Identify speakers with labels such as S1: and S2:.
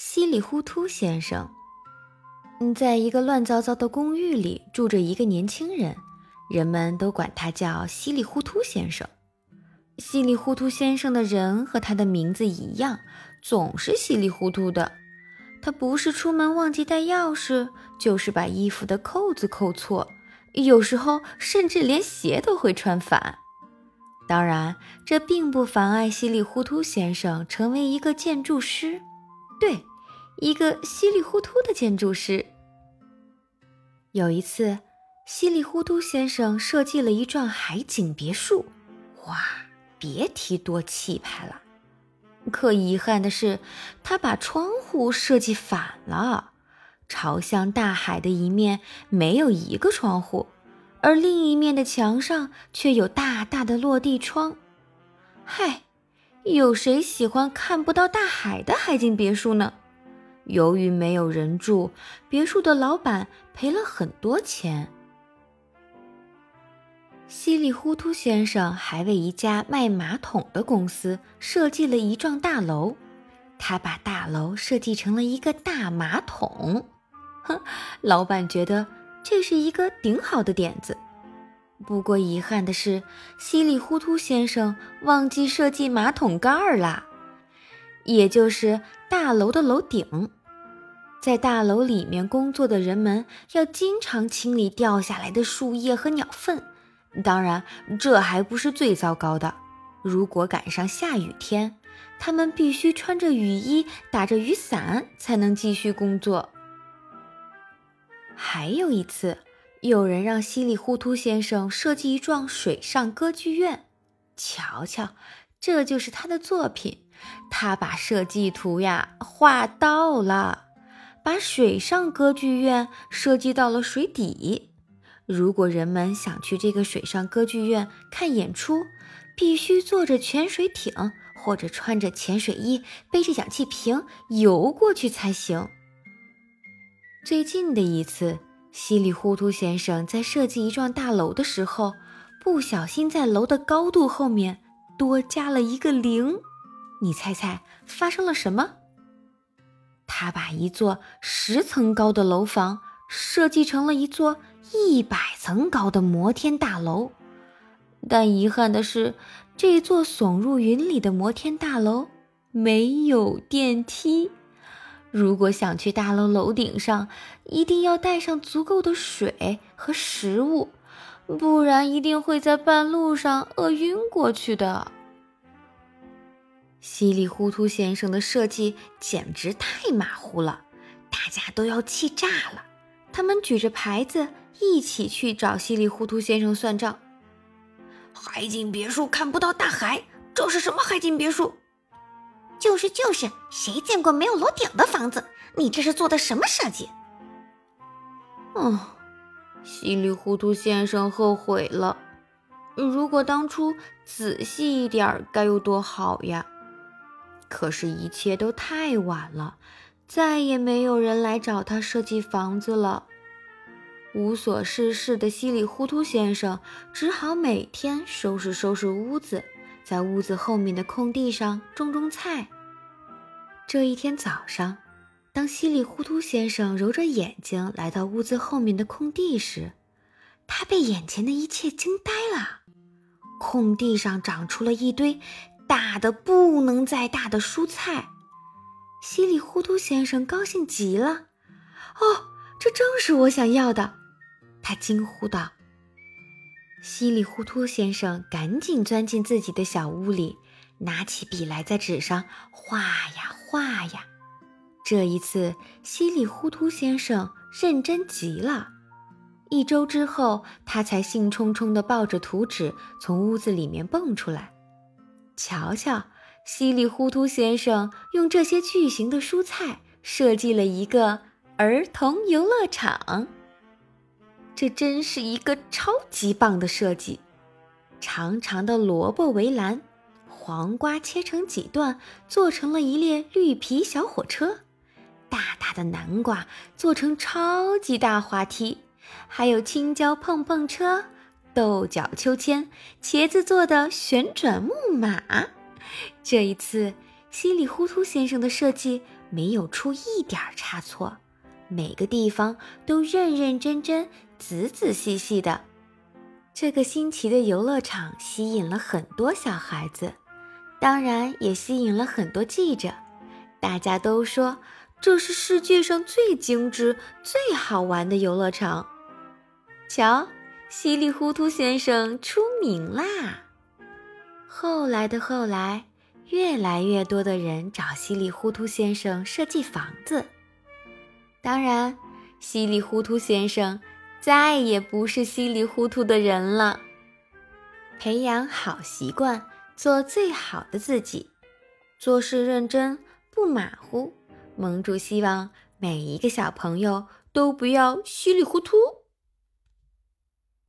S1: 稀里糊涂先生，嗯，在一个乱糟糟的公寓里住着一个年轻人，人们都管他叫稀里糊涂先生。稀里糊涂先生的人和他的名字一样，总是稀里糊涂的。他不是出门忘记带钥匙，就是把衣服的扣子扣错，有时候甚至连鞋都会穿反。当然，这并不妨碍稀里糊涂先生成为一个建筑师。对，一个稀里糊涂的建筑师。有一次，稀里糊涂先生设计了一幢海景别墅，哇，别提多气派了。可遗憾的是，他把窗户设计反了，朝向大海的一面没有一个窗户，而另一面的墙上却有大大的落地窗。嗨！有谁喜欢看不到大海的海景别墅呢？由于没有人住，别墅的老板赔了很多钱。稀里糊涂先生还为一家卖马桶的公司设计了一幢大楼，他把大楼设计成了一个大马桶。哼，老板觉得这是一个顶好的点子。不过遗憾的是，稀里糊涂先生忘记设计马桶盖儿啦，也就是大楼的楼顶。在大楼里面工作的人们要经常清理掉下来的树叶和鸟粪。当然，这还不是最糟糕的。如果赶上下雨天，他们必须穿着雨衣、打着雨伞才能继续工作。还有一次。有人让稀里糊涂先生设计一幢水上歌剧院，瞧瞧，这就是他的作品。他把设计图呀画到了，把水上歌剧院设计到了水底。如果人们想去这个水上歌剧院看演出，必须坐着潜水艇或者穿着潜水衣，背着氧气瓶游过去才行。最近的一次。稀里糊涂先生在设计一幢大楼的时候，不小心在楼的高度后面多加了一个零。你猜猜发生了什么？他把一座十层高的楼房设计成了一座一百层高的摩天大楼。但遗憾的是，这座耸入云里的摩天大楼没有电梯。如果想去大楼楼顶上，一定要带上足够的水和食物，不然一定会在半路上饿晕过去的。稀里糊涂先生的设计简直太马虎了，大家都要气炸了。他们举着牌子一起去找稀里糊涂先生算账。
S2: 海景别墅看不到大海，这是什么海景别墅？
S3: 就是就是，谁见过没有楼顶的房子？你这是做的什么设计？
S1: 哦，稀里糊涂先生后悔了。如果当初仔细一点，该有多好呀！可是，一切都太晚了，再也没有人来找他设计房子了。无所事事的稀里糊涂先生只好每天收拾收拾屋子。在屋子后面的空地上种种菜。这一天早上，当稀里糊涂先生揉着眼睛来到屋子后面的空地时，他被眼前的一切惊呆了。空地上长出了一堆大的不能再大的蔬菜。稀里糊涂先生高兴极了：“哦，这正是我想要的！”他惊呼道。稀里糊涂先生赶紧钻进自己的小屋里，拿起笔来在纸上画呀画呀。这一次，稀里糊涂先生认真极了。一周之后，他才兴冲冲地抱着图纸从屋子里面蹦出来。瞧瞧，稀里糊涂先生用这些巨型的蔬菜设计了一个儿童游乐场。这真是一个超级棒的设计！长长的萝卜围栏，黄瓜切成几段做成了一列绿皮小火车，大大的南瓜做成超级大滑梯，还有青椒碰碰车、豆角秋千、茄子做的旋转木马。这一次，稀里糊涂先生的设计没有出一点差错，每个地方都认认真真、仔仔细细的。这个新奇的游乐场吸引了很多小孩子，当然也吸引了很多记者。大家都说这是世界上最精致、最好玩的游乐场。瞧，稀里糊涂先生出名啦！后来的后来。越来越多的人找稀里糊涂先生设计房子。当然，稀里糊涂先生再也不是稀里糊涂的人了。培养好习惯，做最好的自己，做事认真不马虎。盟主希望每一个小朋友都不要稀里糊涂。